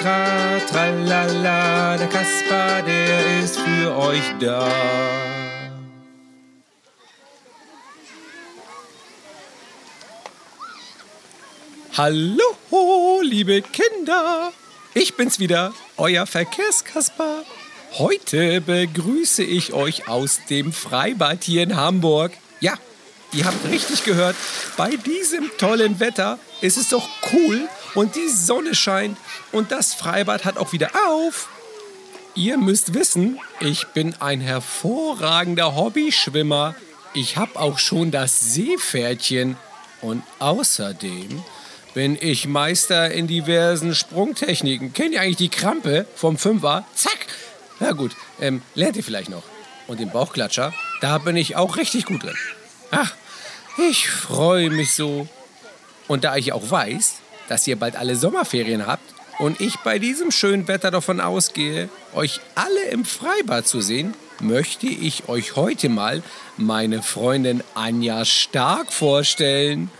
tra, tralala. Der Kasper, der ist für euch da. Hallo, liebe Kinder. Ich bin's wieder, euer Verkehrskasper. Heute begrüße ich euch aus dem Freibad hier in Hamburg. Ja, ihr habt richtig gehört. Bei diesem tollen Wetter ist es doch cool und die Sonne scheint und das Freibad hat auch wieder auf. Ihr müsst wissen, ich bin ein hervorragender Hobbyschwimmer. Ich habe auch schon das Seepferdchen und außerdem bin ich Meister in diversen Sprungtechniken. Kennt ihr eigentlich die Krampe vom Fünfer? Zack! Na gut, ähm, lernt ihr vielleicht noch. Und den Bauchklatscher, da bin ich auch richtig gut drin. Ach, ich freue mich so. Und da ich auch weiß, dass ihr bald alle Sommerferien habt und ich bei diesem schönen Wetter davon ausgehe, euch alle im Freibad zu sehen, möchte ich euch heute mal meine Freundin Anja Stark vorstellen.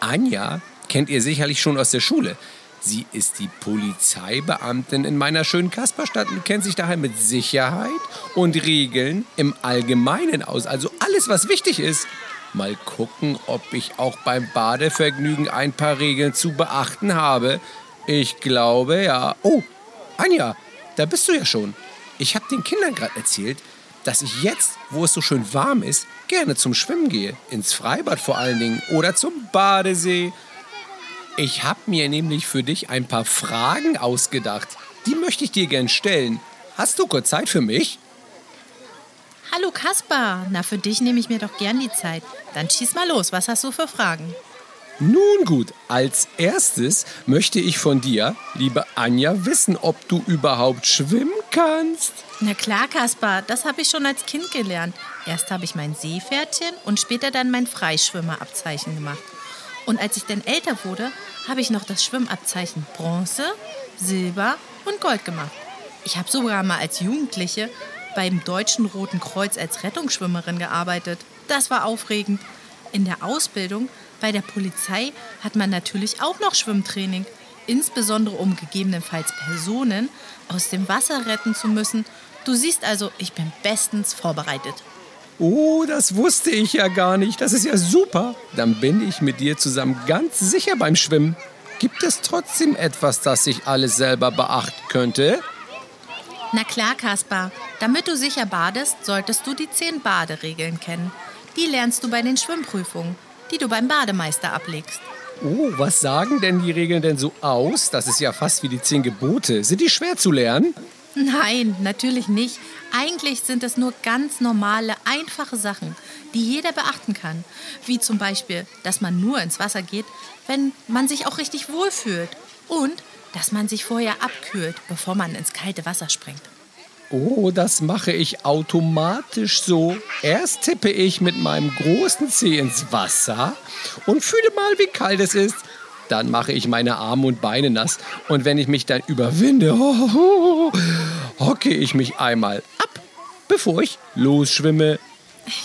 Anja kennt ihr sicherlich schon aus der Schule. Sie ist die Polizeibeamtin in meiner schönen Kasperstadt und kennt sich daher mit Sicherheit und Regeln im Allgemeinen aus. Also alles, was wichtig ist. Mal gucken, ob ich auch beim Badevergnügen ein paar Regeln zu beachten habe. Ich glaube ja. Oh, Anja, da bist du ja schon. Ich habe den Kindern gerade erzählt, dass ich jetzt, wo es so schön warm ist, gerne zum Schwimmen gehe. Ins Freibad vor allen Dingen oder zum Badesee. Ich habe mir nämlich für dich ein paar Fragen ausgedacht. Die möchte ich dir gern stellen. Hast du kurz Zeit für mich? Hallo Kaspar, na für dich nehme ich mir doch gern die Zeit. Dann schieß mal los, was hast du für Fragen? Nun gut, als erstes möchte ich von dir, liebe Anja, wissen, ob du überhaupt schwimmen kannst. Na klar, Kaspar, das habe ich schon als Kind gelernt. Erst habe ich mein Seepferdchen und später dann mein Freischwimmerabzeichen gemacht. Und als ich dann älter wurde, habe ich noch das Schwimmabzeichen Bronze, Silber und Gold gemacht. Ich habe sogar mal als Jugendliche beim Deutschen Roten Kreuz als Rettungsschwimmerin gearbeitet. Das war aufregend. In der Ausbildung bei der Polizei hat man natürlich auch noch Schwimmtraining, insbesondere um gegebenenfalls Personen aus dem Wasser retten zu müssen. Du siehst also, ich bin bestens vorbereitet. Oh, das wusste ich ja gar nicht. Das ist ja super. Dann bin ich mit dir zusammen ganz sicher beim Schwimmen. Gibt es trotzdem etwas, das ich alles selber beachten könnte? Na klar, Kaspar. Damit du sicher badest, solltest du die zehn Baderegeln kennen. Die lernst du bei den Schwimmprüfungen, die du beim Bademeister ablegst. Oh, was sagen denn die Regeln denn so aus? Das ist ja fast wie die zehn Gebote. Sind die schwer zu lernen? Nein, natürlich nicht. Eigentlich sind es nur ganz normale, einfache Sachen, die jeder beachten kann. Wie zum Beispiel, dass man nur ins Wasser geht, wenn man sich auch richtig wohlfühlt. Und dass man sich vorher abkühlt, bevor man ins kalte Wasser springt. Oh, das mache ich automatisch so. Erst tippe ich mit meinem großen Zeh ins Wasser und fühle mal, wie kalt es ist. Dann mache ich meine Arme und Beine nass. Und wenn ich mich dann überwinde, oh, oh, hocke ich mich einmal ab, bevor ich losschwimme.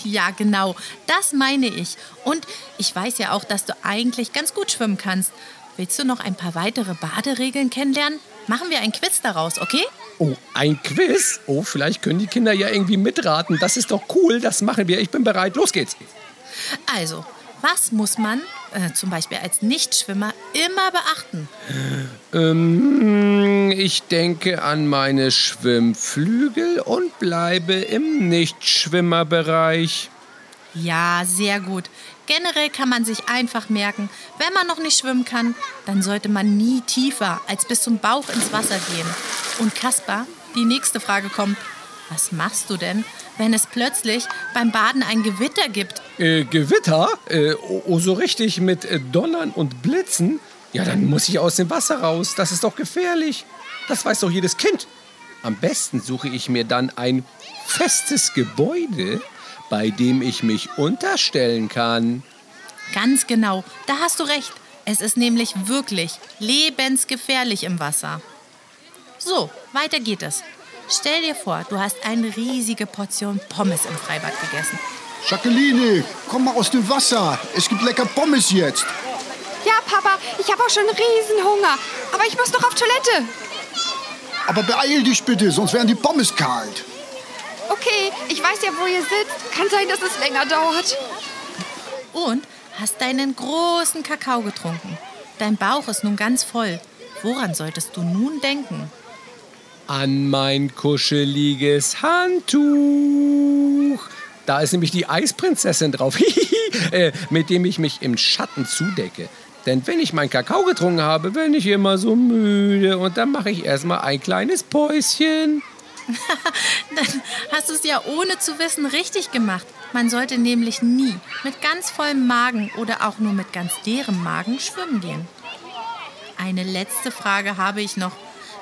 Ja, genau, das meine ich. Und ich weiß ja auch, dass du eigentlich ganz gut schwimmen kannst. Willst du noch ein paar weitere Baderegeln kennenlernen? Machen wir ein Quiz daraus, okay? Oh, ein Quiz? Oh, vielleicht können die Kinder ja irgendwie mitraten. Das ist doch cool, das machen wir. Ich bin bereit. Los geht's. Also, was muss man äh, zum Beispiel als Nichtschwimmer immer beachten? Ähm, ich denke an meine Schwimmflügel und bleibe im Nichtschwimmerbereich. Ja, sehr gut. Generell kann man sich einfach merken, wenn man noch nicht schwimmen kann, dann sollte man nie tiefer als bis zum Bauch ins Wasser gehen. Und Kaspar, die nächste Frage kommt. Was machst du denn, wenn es plötzlich beim Baden ein Gewitter gibt? Äh, Gewitter? Äh, oh, so richtig mit äh, Donnern und Blitzen? Ja, dann muss ich aus dem Wasser raus. Das ist doch gefährlich. Das weiß doch jedes Kind. Am besten suche ich mir dann ein festes Gebäude, bei dem ich mich unterstellen kann. Ganz genau, da hast du recht. Es ist nämlich wirklich lebensgefährlich im Wasser. So, weiter geht es. Stell dir vor, du hast eine riesige Portion Pommes im Freibad gegessen. Jacqueline, komm mal aus dem Wasser. Es gibt lecker Pommes jetzt. Ja, Papa, ich habe auch schon riesen Hunger. Aber ich muss noch auf Toilette. Aber beeil dich bitte, sonst werden die Pommes kalt. Okay, ich weiß ja, wo ihr sitzt. Kann sein, dass es länger dauert. Und hast deinen großen Kakao getrunken. Dein Bauch ist nun ganz voll. Woran solltest du nun denken? An mein kuscheliges Handtuch. Da ist nämlich die Eisprinzessin drauf, äh, mit dem ich mich im Schatten zudecke. Denn wenn ich meinen Kakao getrunken habe, bin ich immer so müde und dann mache ich erstmal ein kleines Päuschen. Dann hast du es ja ohne zu wissen richtig gemacht. Man sollte nämlich nie mit ganz vollem Magen oder auch nur mit ganz leerem Magen schwimmen gehen. Eine letzte Frage habe ich noch.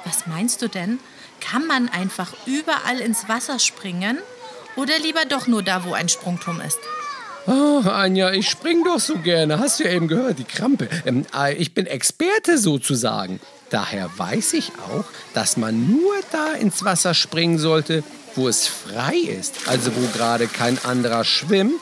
Was meinst du denn? Kann man einfach überall ins Wasser springen? Oder lieber doch nur da, wo ein Sprungturm ist? Oh, Anja, ich spring doch so gerne. Hast du ja eben gehört, die Krampe. Ähm, äh, ich bin Experte sozusagen. Daher weiß ich auch, dass man nur da ins Wasser springen sollte, wo es frei ist. Also wo gerade kein anderer schwimmt.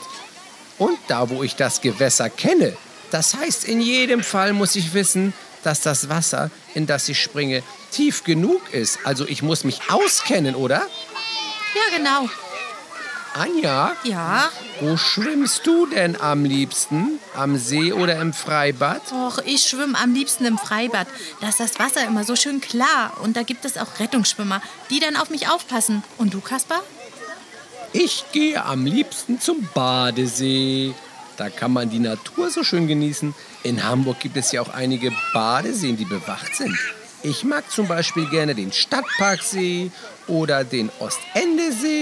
Und da, wo ich das Gewässer kenne. Das heißt, in jedem Fall muss ich wissen, dass das Wasser, in das ich springe, tief genug ist. Also ich muss mich auskennen, oder? Ja, genau. Anja, Ja. wo schwimmst du denn am liebsten? Am See oder im Freibad? Och, ich schwimme am liebsten im Freibad. Da ist das Wasser immer so schön klar. Und da gibt es auch Rettungsschwimmer, die dann auf mich aufpassen. Und du, Kaspar? Ich gehe am liebsten zum Badesee. Da kann man die Natur so schön genießen. In Hamburg gibt es ja auch einige Badeseen, die bewacht sind. Ich mag zum Beispiel gerne den Stadtparksee oder den Ostendesee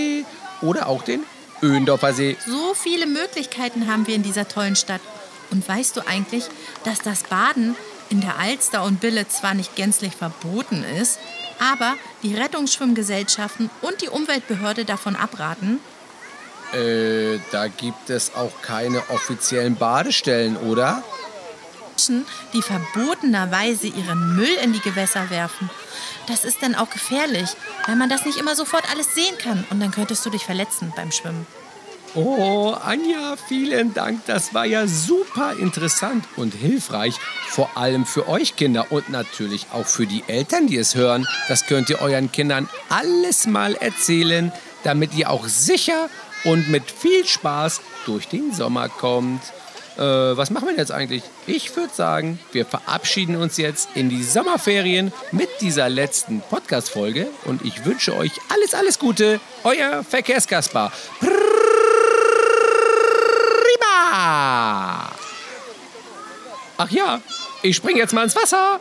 oder auch den Öhendorfer See. So viele Möglichkeiten haben wir in dieser tollen Stadt. Und weißt du eigentlich, dass das Baden in der Alster und Bille zwar nicht gänzlich verboten ist, aber die Rettungsschwimmgesellschaften und die Umweltbehörde davon abraten? Äh, da gibt es auch keine offiziellen Badestellen, oder? Menschen, die verbotenerweise ihren Müll in die Gewässer werfen. Das ist dann auch gefährlich, weil man das nicht immer sofort alles sehen kann. Und dann könntest du dich verletzen beim Schwimmen. Oh, Anja, vielen Dank. Das war ja super interessant und hilfreich. Vor allem für euch Kinder und natürlich auch für die Eltern, die es hören. Das könnt ihr euren Kindern alles mal erzählen, damit ihr auch sicher und mit viel Spaß durch den Sommer kommt. Äh, was machen wir jetzt eigentlich? Ich würde sagen, wir verabschieden uns jetzt in die Sommerferien mit dieser letzten Podcast-Folge und ich wünsche euch alles, alles Gute. Euer Verkehrskasper. Prima! Ach ja, ich spring jetzt mal ins Wasser.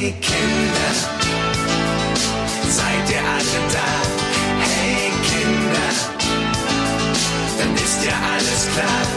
Hey Kinder, seid ihr alle da? Hey Kinder, dann ist ja alles klar.